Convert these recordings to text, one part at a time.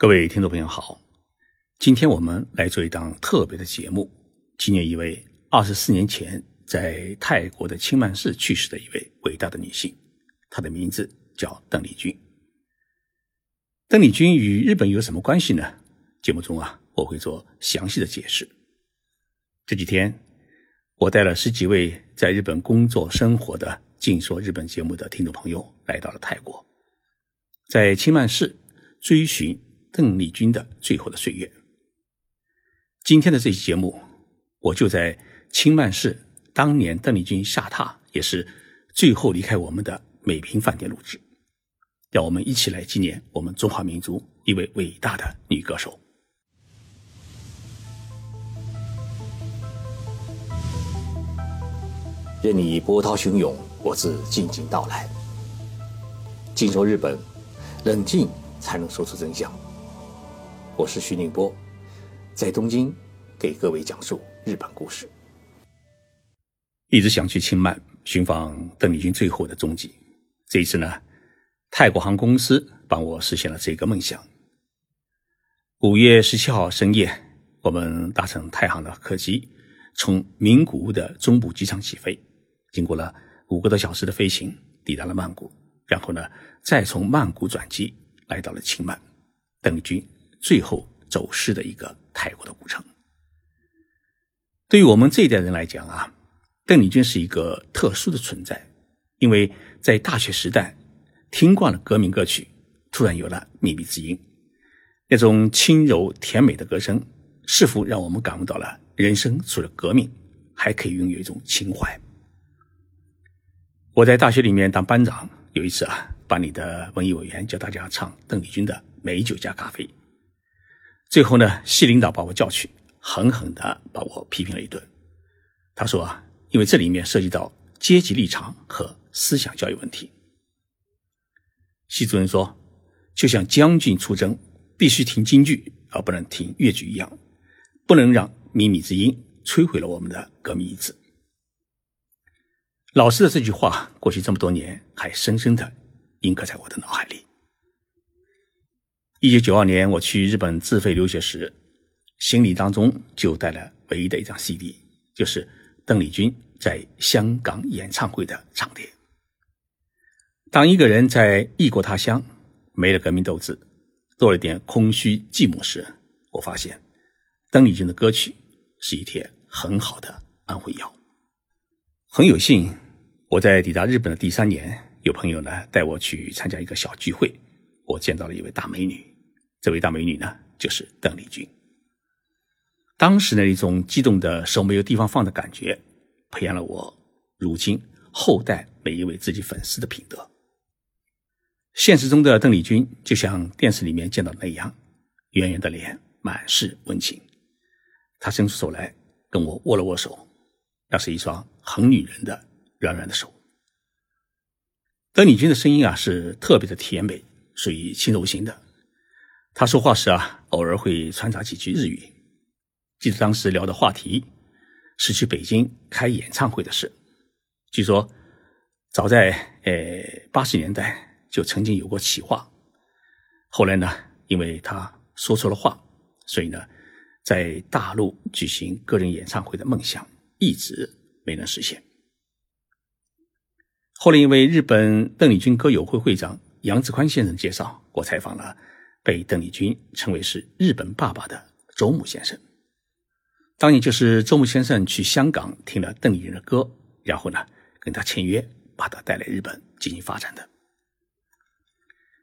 各位听众朋友好，今天我们来做一档特别的节目，纪念一位二十四年前在泰国的清曼市去世的一位伟大的女性，她的名字叫邓丽君。邓丽君与日本有什么关系呢？节目中啊，我会做详细的解释。这几天，我带了十几位在日本工作生活的《静说日本》节目的听众朋友来到了泰国，在清曼市追寻。邓丽君的最后的岁月。今天的这期节目，我就在清曼市当年邓丽君下榻，也是最后离开我们的美平饭店录制。让我们一起来纪念我们中华民族一位伟大的女歌手。任你波涛汹涌，我自静静到来。静说日本，冷静才能说出真相。我是徐宁波，在东京给各位讲述日本故事。一直想去清迈寻访邓丽君最后的踪迹，这一次呢，泰国航空公司帮我实现了这个梦想。五月十七号深夜，我们搭乘泰航的客机，从名古屋的中部机场起飞，经过了五个多小时的飞行，抵达了曼谷，然后呢，再从曼谷转机来到了清迈，邓丽君。最后走失的一个泰国的古城。对于我们这一代人来讲啊，邓丽君是一个特殊的存在，因为在大学时代听惯了革命歌曲，突然有了秘密之音，那种轻柔甜美的歌声，似乎让我们感悟到了人生除了革命，还可以拥有一种情怀。我在大学里面当班长，有一次啊，班里的文艺委员叫大家唱邓丽君的《美酒加咖啡》。最后呢，系领导把我叫去，狠狠的把我批评了一顿。他说啊，因为这里面涉及到阶级立场和思想教育问题。系主任说，就像将军出征必须听京剧而不能听越剧一样，不能让靡靡之音摧毁了我们的革命意志。老师的这句话，过去这么多年还深深的印刻在我的脑海里。一九九二年，我去日本自费留学时，行李当中就带了唯一的一张 CD，就是邓丽君在香港演唱会的唱片。当一个人在异国他乡，没了革命斗志，多了点空虚寂寞时，我发现邓丽君的歌曲是一帖很好的安慰药。很有幸，我在抵达日本的第三年，有朋友呢带我去参加一个小聚会。我见到了一位大美女，这位大美女呢，就是邓丽君。当时那一种激动的手没有地方放的感觉，培养了我如今后代每一位自己粉丝的品德。现实中的邓丽君就像电视里面见到的那样，圆圆的脸，满是温情。她伸出手来跟我握了握手，那是一双很女人的软软的手。邓丽君的声音啊，是特别的甜美。属于轻柔型的，他说话时啊，偶尔会穿插几句日语。记得当时聊的话题是去北京开演唱会的事。据说早在呃八十年代就曾经有过企划，后来呢，因为他说错了话，所以呢，在大陆举行个人演唱会的梦想一直没能实现。后来因为日本邓丽君歌友会会长。杨志宽先生介绍，我采访了被邓丽君称为是日本爸爸的周牧先生。当年就是周牧先生去香港听了邓丽君的歌，然后呢跟他签约，把他带来日本进行发展的。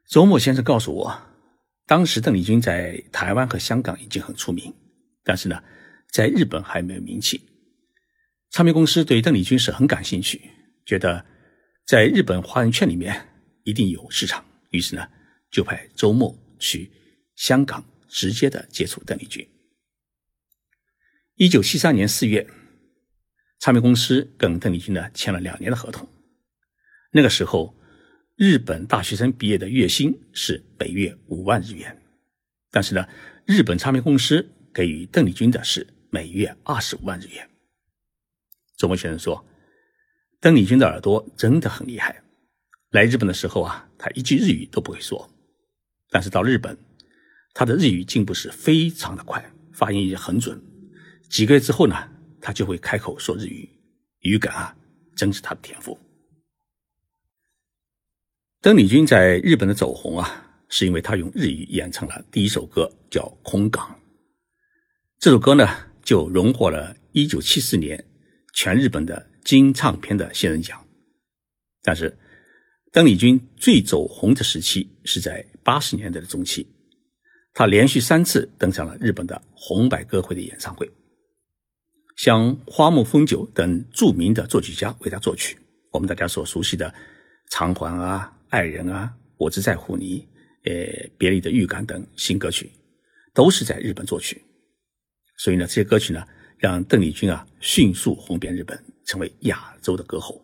周牧先生告诉我，当时邓丽君在台湾和香港已经很出名，但是呢在日本还没有名气。唱片公司对邓丽君是很感兴趣，觉得在日本华人圈里面。一定有市场，于是呢，就派周末去香港直接的接触邓丽君。一九七三年四月，唱片公司跟邓丽君呢签了两年的合同。那个时候，日本大学生毕业的月薪是每月五万日元，但是呢，日本唱片公司给予邓丽君的是每月二十五万日元。周末先生说，邓丽君的耳朵真的很厉害。来日本的时候啊，他一句日语都不会说，但是到日本，他的日语进步是非常的快，发音也很准。几个月之后呢，他就会开口说日语，语感啊，真是他的天赋。邓丽君在日本的走红啊，是因为她用日语演唱了第一首歌，叫《空港》。这首歌呢，就荣获了1974年全日本的金唱片的新人奖。但是，邓丽君最走红的时期是在80年代的中期，她连续三次登上了日本的红白歌会的演唱会，像花木丰久等著名的作曲家为她作曲。我们大家所熟悉的《偿还》啊。爱人啊，我只在乎你，呃，别离的预感等新歌曲，都是在日本作曲。所以呢，这些歌曲呢，让邓丽君啊迅速红遍日本，成为亚洲的歌后。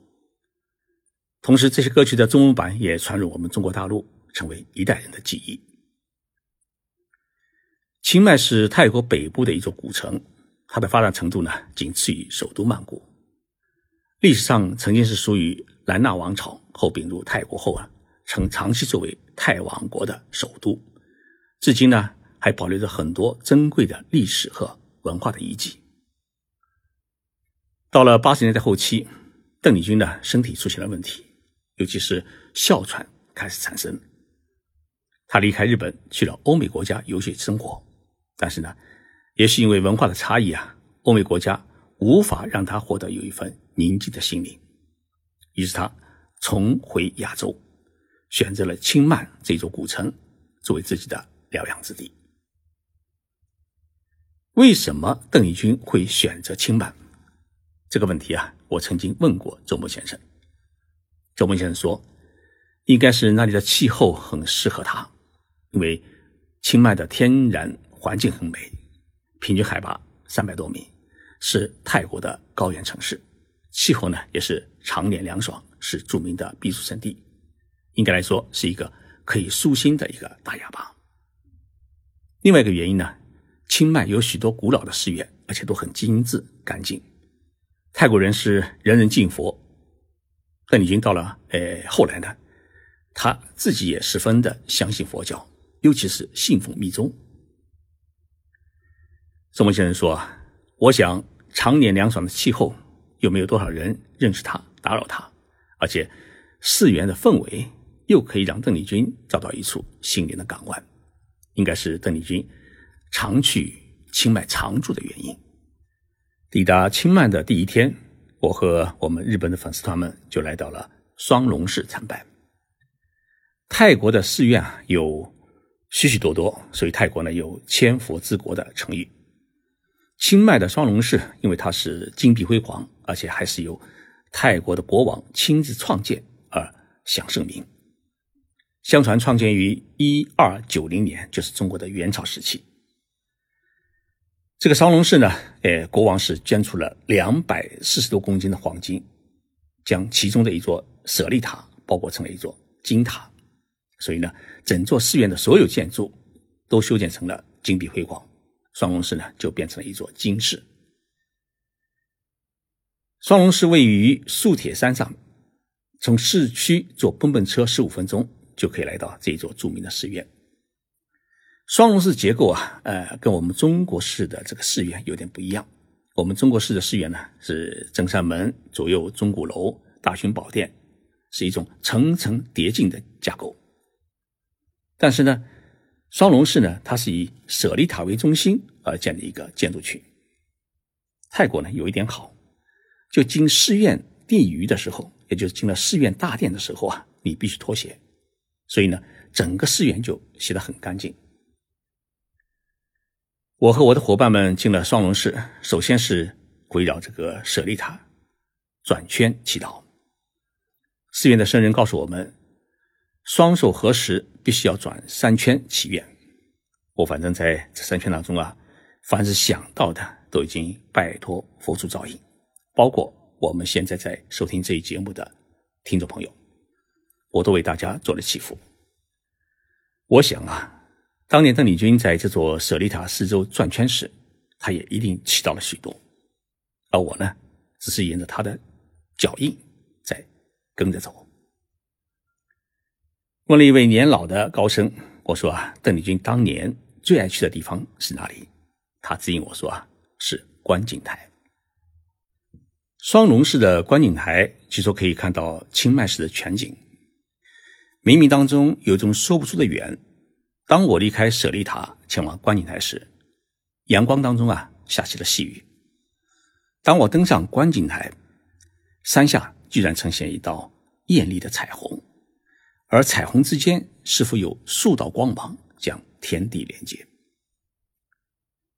同时，这些歌曲的中文版也传入我们中国大陆，成为一代人的记忆。清迈是泰国北部的一座古城，它的发展程度呢，仅次于首都曼谷。历史上曾经是属于兰纳王朝，后并入泰国后啊。曾长期作为泰王国的首都，至今呢还保留着很多珍贵的历史和文化的遗迹。到了八十年代后期，邓丽君呢身体出现了问题，尤其是哮喘开始产生。他离开日本去了欧美国家游学生活，但是呢，也是因为文化的差异啊，欧美国家无法让他获得有一份宁静的心灵，于是他重回亚洲。选择了清迈这座古城作为自己的疗养之地。为什么邓丽君会选择清迈？这个问题啊，我曾经问过周默先生。周默先生说，应该是那里的气候很适合他，因为清迈的天然环境很美，平均海拔三百多米，是泰国的高原城市，气候呢也是常年凉爽，是著名的避暑胜地。应该来说是一个可以舒心的一个大哑巴。另外一个原因呢，清迈有许多古老的寺院，而且都很精致干净。泰国人是人人敬佛，邓丽君到了，呃，后来呢，他自己也十分的相信佛教，尤其是信奉密宗。宋文先生说：“我想常年凉爽的气候，又没有多少人认识他，打扰他，而且寺院的氛围。”又可以让邓丽君找到一处心灵的港湾，应该是邓丽君常去清迈常住的原因。抵达清迈的第一天，我和我们日本的粉丝团们就来到了双龙寺参拜。泰国的寺院啊有许许多多，所以泰国呢有千佛之国的成语。清迈的双龙寺，因为它是金碧辉煌，而且还是由泰国的国王亲自创建而享盛名。相传创建于一二九零年，就是中国的元朝时期。这个双龙寺呢，呃，国王是捐出了两百四十多公斤的黄金，将其中的一座舍利塔包裹成了一座金塔，所以呢，整座寺院的所有建筑都修建成了金碧辉煌，双龙寺呢就变成了一座金寺。双龙寺位于素铁山上，从市区坐蹦蹦车十五分钟。就可以来到这座著名的寺院。双龙寺结构啊，呃，跟我们中国式的这个寺院有点不一样。我们中国式的寺院呢，是正山门、左右钟鼓楼、大雄宝殿，是一种层层叠进的架构。但是呢，双龙寺呢，它是以舍利塔为中心而建的一个建筑群。泰国呢，有一点好，就进寺院地隅的时候，也就是进了寺院大殿的时候啊，你必须脱鞋。所以呢，整个寺院就洗得很干净。我和我的伙伴们进了双龙寺，首先是围绕这个舍利塔转圈祈祷。寺院的僧人告诉我们，双手合十必须要转三圈祈愿。我反正在这三圈当中啊，凡是想到的都已经拜托佛祖照应，包括我们现在在收听这一节目的听众朋友。我都为大家做了祈福。我想啊，当年邓丽君在这座舍利塔四周转圈时，她也一定祈祷了许多。而我呢，只是沿着她的脚印在跟着走。问了一位年老的高僧，我说啊，邓丽君当年最爱去的地方是哪里？他指引我说啊，是观景台。双龙式的观景台，据说可以看到清迈市的全景。冥冥当中有一种说不出的缘。当我离开舍利塔前往观景台时，阳光当中啊下起了细雨。当我登上观景台，山下居然呈现一道艳丽的彩虹，而彩虹之间似乎有数道光芒将天地连接。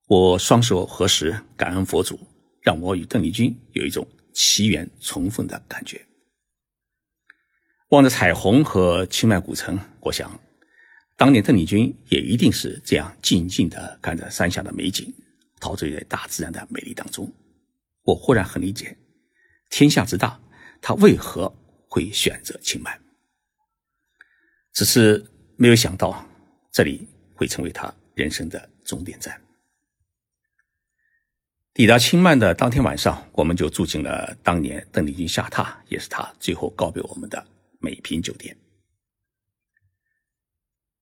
我双手合十，感恩佛祖，让我与邓丽君有一种奇缘重逢的感觉。望着彩虹和清迈古城，我想，当年邓丽君也一定是这样静静的看着山下的美景，陶醉在大自然的美丽当中。我忽然很理解，天下之大，他为何会选择清迈？只是没有想到，这里会成为他人生的终点站。抵达清迈的当天晚上，我们就住进了当年邓丽君下榻，也是他最后告别我们的美平酒店。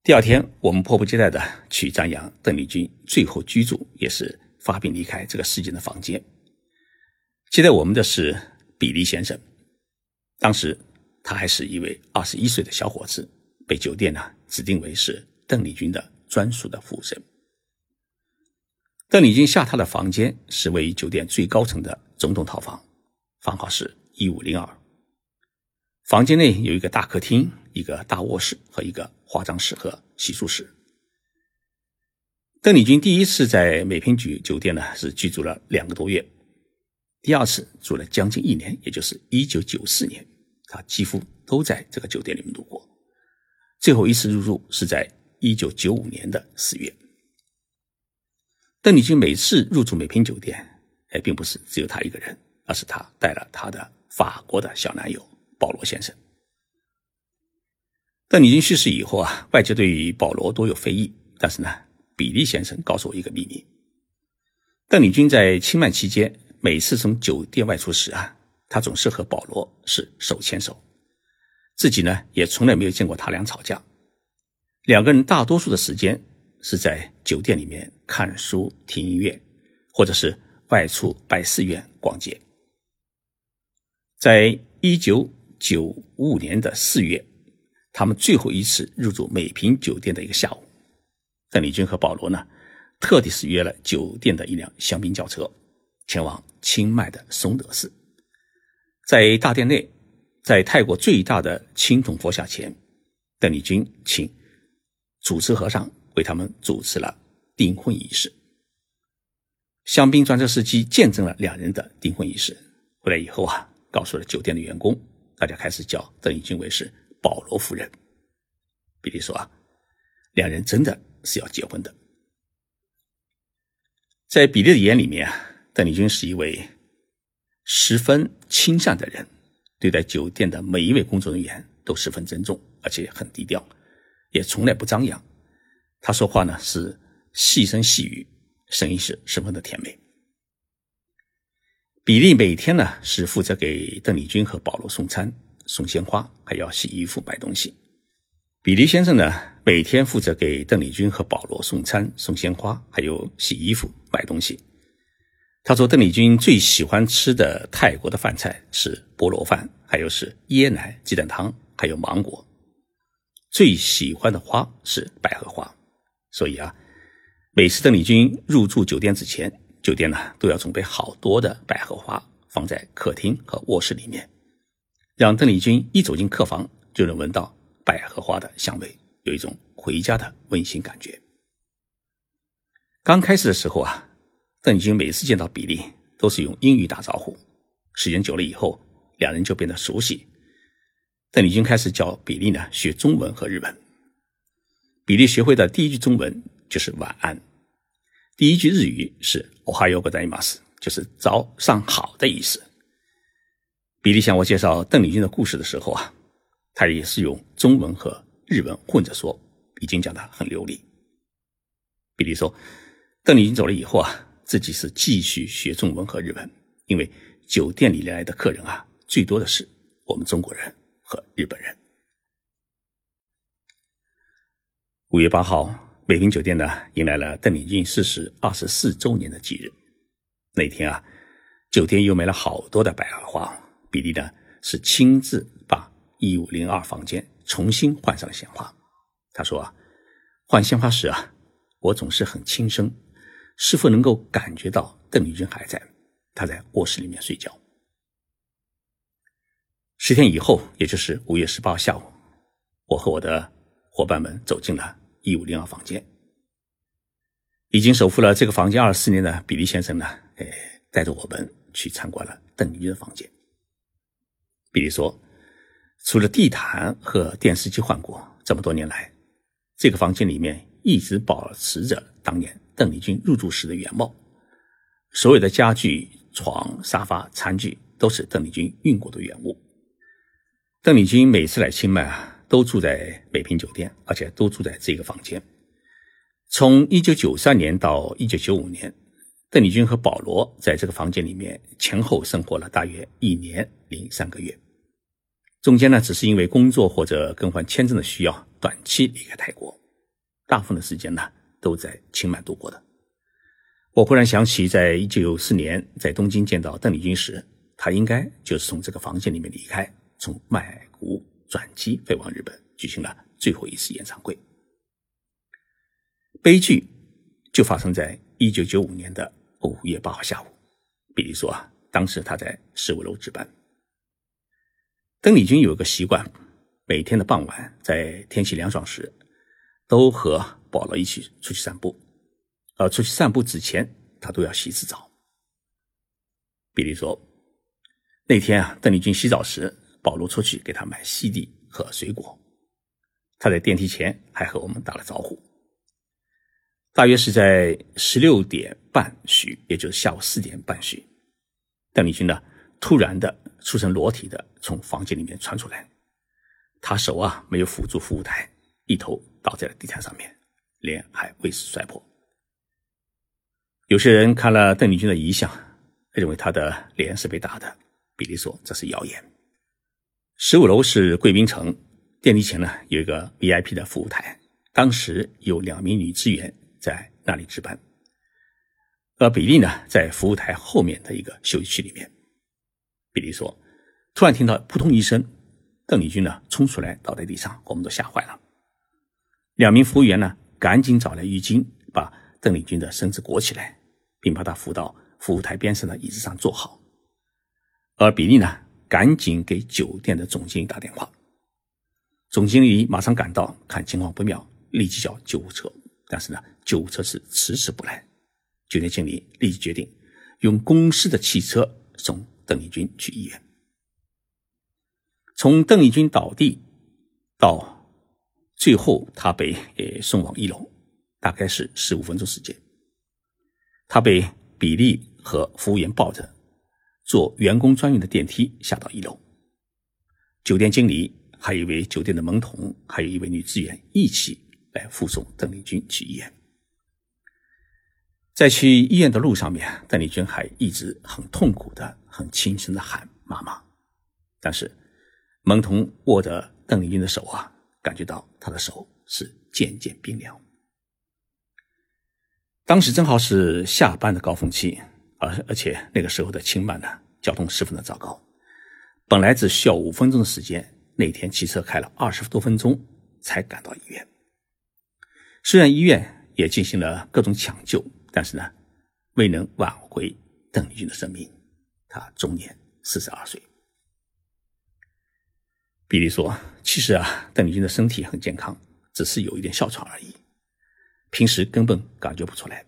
第二天，我们迫不及待的去瞻仰邓丽君最后居住，也是发病离开这个世界的房间。接待我们的是比利先生，当时他还是一位二十一岁的小伙子，被酒店呢指定为是邓丽君的专属的服务生。邓丽君下榻的房间是位于酒店最高层的总统套房，房号是一五零二。房间内有一个大客厅、一个大卧室和一个化妆室和洗漱室。邓丽君第一次在美品局酒店呢是居住了两个多月，第二次住了将近一年，也就是一九九四年，她几乎都在这个酒店里面度过。最后一次入住是在一九九五年的四月。邓丽君每次入住美品酒店，哎，并不是只有她一个人，而是她带了她的法国的小男友保罗先生。邓丽君去世以后啊，外界对于保罗多有非议，但是呢，比利先生告诉我一个秘密：邓丽君在清迈期间，每次从酒店外出时啊，她总是和保罗是手牵手，自己呢也从来没有见过他俩吵架，两个人大多数的时间。是在酒店里面看书、听音乐，或者是外出拜寺院、逛街。在一九九五年的四月，他们最后一次入住美平酒店的一个下午，邓丽君和保罗呢，特地是约了酒店的一辆香槟轿车，前往清迈的松德寺。在大殿内，在泰国最大的青铜佛像前，邓丽君请主持和尚。为他们主持了订婚仪式，香槟专车司机见证了两人的订婚仪式。回来以后啊，告诉了酒店的员工，大家开始叫邓丽君为是保罗夫人。比利说啊，两人真的是要结婚的。在比利的眼里面啊，邓丽君是一位十分亲善的人，对待酒店的每一位工作人员都十分尊重，而且很低调，也从来不张扬。他说话呢是细声细语，声音是十分的甜美。比利每天呢是负责给邓丽君和保罗送餐、送鲜花，还要洗衣服、买东西。比利先生呢每天负责给邓丽君和保罗送餐、送鲜花，还有洗衣服、买东西。他说，邓丽君最喜欢吃的泰国的饭菜是菠萝饭，还有是椰奶鸡蛋汤，还有芒果。最喜欢的花是百合花。所以啊，每次邓丽君入住酒店之前，酒店呢都要准备好多的百合花放在客厅和卧室里面，让邓丽君一走进客房就能闻到百合花的香味，有一种回家的温馨感觉。刚开始的时候啊，邓丽君每次见到比利都是用英语打招呼，时间久了以后，两人就变得熟悉。邓丽君开始教比利呢学中文和日文。比利学会的第一句中文就是晚安，第一句日语是おはようございます就是早上好的意思。比利向我介绍邓丽君的故事的时候啊，他也是用中文和日文混着说，已经讲得很流利。比利说，邓丽君走了以后啊，自己是继续学中文和日文，因为酒店里来的客人啊，最多的是我们中国人和日本人。五月八号，北平酒店呢，迎来了邓丽君逝世二十四周年的忌日。那天啊，酒店又买了好多的百合花。比利呢是亲自把一五零二房间重新换上了鲜花。他说啊，换鲜花时啊，我总是很轻声，是否能够感觉到邓丽君还在？她在卧室里面睡觉。十天以后，也就是五月十八号下午，我和我的伙伴们走进了。一五零二房间，已经守护了这个房间二十四年的比利先生呢，哎，带着我们去参观了邓丽君的房间。比利说，除了地毯和电视机换过，这么多年来，这个房间里面一直保持着当年邓丽君入住时的原貌，所有的家具、床、沙发、餐具都是邓丽君运过的原物。邓丽君每次来清迈啊。都住在北平酒店，而且都住在这个房间。从一九九三年到一九九五年，邓丽君和保罗在这个房间里面前后生活了大约一年零三个月。中间呢，只是因为工作或者更换签证的需要，短期离开泰国。大部分的时间呢，都在清迈度过的。我忽然想起，在一九九四年在东京见到邓丽君时，她应该就是从这个房间里面离开，从麦谷。转机飞往日本，举行了最后一次演唱会。悲剧就发生在一九九五年的五月八号下午。比利说啊，当时他在十五楼值班。邓丽君有个习惯，每天的傍晚，在天气凉爽时，都和保罗一起出去散步。而出去散步之前，他都要洗次澡。比利说，那天啊，邓丽君洗澡时。保罗出去给他买西地和水果，他在电梯前还和我们打了招呼。大约是在十六点半许，也就是下午四点半许，邓丽君呢突然的出身裸体的从房间里面窜出来，他手啊没有扶住服务台，一头倒在了地毯上面，脸还未死摔破。有些人看了邓丽君的遗像，认为她的脸是被打的。比利说这是谣言。十五楼是贵宾层，电梯前呢有一个 VIP 的服务台，当时有两名女职员在那里值班，而比利呢在服务台后面的一个休息区里面。比利说，突然听到扑通一声，邓丽君呢冲出来倒在地上，我们都吓坏了。两名服务员呢赶紧找来浴巾，把邓丽君的身子裹起来，并把她扶到服务台边上的椅子上坐好，而比利呢。赶紧给酒店的总经理打电话，总经理马上赶到，看情况不妙，立即叫救护车。但是呢，救护车是迟迟不来。酒店经理立即决定用公司的汽车送邓丽君去医院。从邓丽君倒地到最后她被呃送往一楼，大概是十五分钟时间。她被比利和服务员抱着。坐员工专用的电梯下到一楼，酒店经理还有一位酒店的门童，还有一位女职员一起来护送邓丽君去医院。在去医院的路上面，邓丽君还一直很痛苦的、很轻声的喊“妈妈”，但是蒙童握着邓丽君的手啊，感觉到她的手是渐渐冰凉。当时正好是下班的高峰期。而而且那个时候的清迈呢，交通十分的糟糕，本来只需要五分钟的时间，那天骑车开了二十多分钟才赶到医院。虽然医院也进行了各种抢救，但是呢，未能挽回邓丽君的生命。她终年四十二岁。比利说：“其实啊，邓丽君的身体很健康，只是有一点哮喘而已，平时根本感觉不出来。”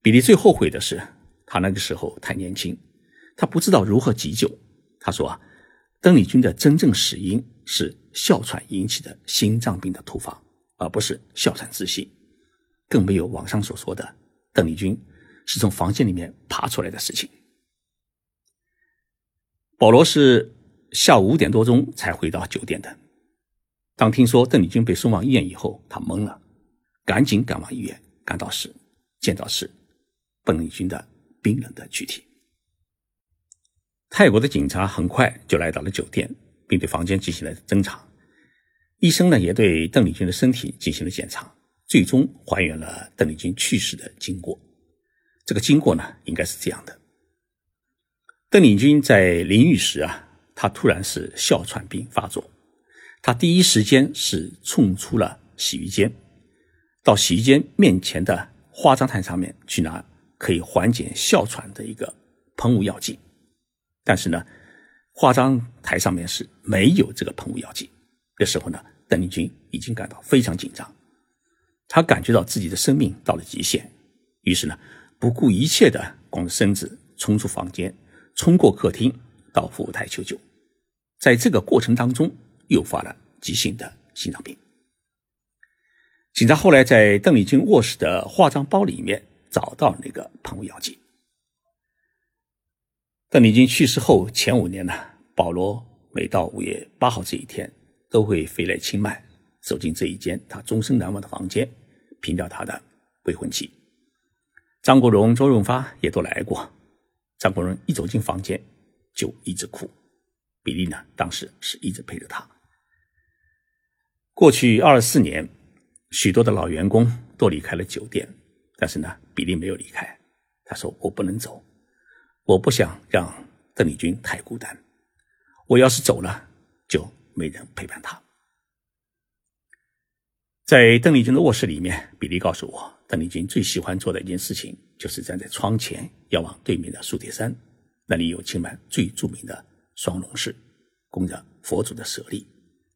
比利最后悔的是，他那个时候太年轻，他不知道如何急救。他说啊，邓丽君的真正死因是哮喘引起的心脏病的突发，而不是哮喘窒息，更没有网上所说的邓丽君是从房间里面爬出来的事情。保罗是下午五点多钟才回到酒店的，当听说邓丽君被送往医院以后，他懵了，赶紧赶往医院，赶到时见到是。邓丽君的冰冷的躯体。泰国的警察很快就来到了酒店，并对房间进行了侦查。医生呢，也对邓丽君的身体进行了检查，最终还原了邓丽君去世的经过。这个经过呢，应该是这样的：邓丽君在淋浴时啊，她突然是哮喘病发作，她第一时间是冲出了洗浴间，到洗浴间面前的化妆台上面去拿可以缓解哮喘的一个喷雾药剂，但是呢，化妆台上面是没有这个喷雾药剂。这时候呢，邓丽君已经感到非常紧张，她感觉到自己的生命到了极限，于是呢。不顾一切的光着身子冲出房间，冲过客厅到服务台求救，在这个过程当中诱发了急性的心脏病。警察后来在邓丽君卧室的化妆包里面找到那个喷雾药剂。邓丽君去世后前五年呢，保罗每到五月八号这一天都会飞来清迈，走进这一间他终身难忘的房间，凭吊他的未婚妻。张国荣、周润发也都来过。张国荣一走进房间就一直哭，比利呢，当时是一直陪着他。过去二十四年，许多的老员工都离开了酒店，但是呢，比利没有离开。他说：“我不能走，我不想让邓丽君太孤单。我要是走了，就没人陪伴他。”在邓丽君的卧室里面，比利告诉我。邓丽君最喜欢做的一件事情，就是站在窗前遥望对面的苏铁山，那里有清迈最著名的双龙寺，供着佛祖的舍利，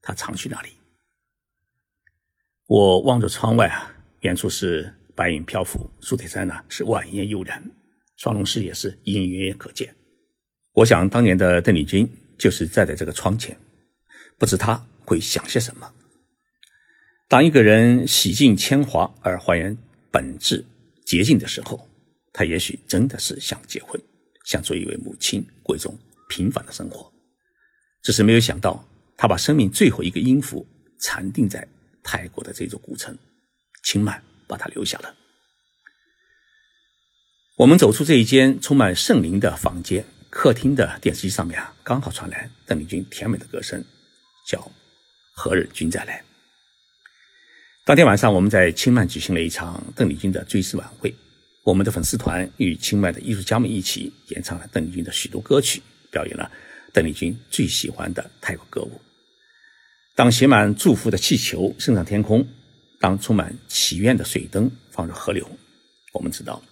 他常去那里。我望着窗外啊，远处是白云漂浮，苏铁山呢是晚烟悠然，双龙寺也是隐隐约约可见。我想当年的邓丽君就是站在这个窗前，不知他会想些什么。当一个人洗尽铅华而还原。本质洁净的时候，他也许真的是想结婚，想做一位母亲，过一种平凡的生活。只是没有想到，他把生命最后一个音符禅定在泰国的这座古城清迈，把他留下了。我们走出这一间充满圣灵的房间，客厅的电视机上面啊，刚好传来邓丽君甜美的歌声，叫《何日君再来》。当天晚上，我们在清迈举行了一场邓丽君的追思晚会。我们的粉丝团与清迈的艺术家们一起演唱了邓丽君的许多歌曲，表演了邓丽君最喜欢的泰国歌舞。当写满祝福的气球升上天空，当充满祈愿的水灯放入河流，我们知道，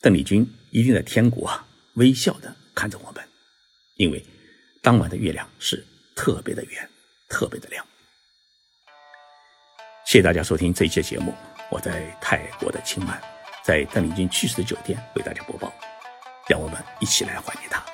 邓丽君一定在天国啊微笑的看着我们，因为当晚的月亮是特别的圆，特别的亮。谢谢大家收听这一期节目，我在泰国的清迈，在邓丽君去世的酒店为大家播报，让我们一起来怀念她。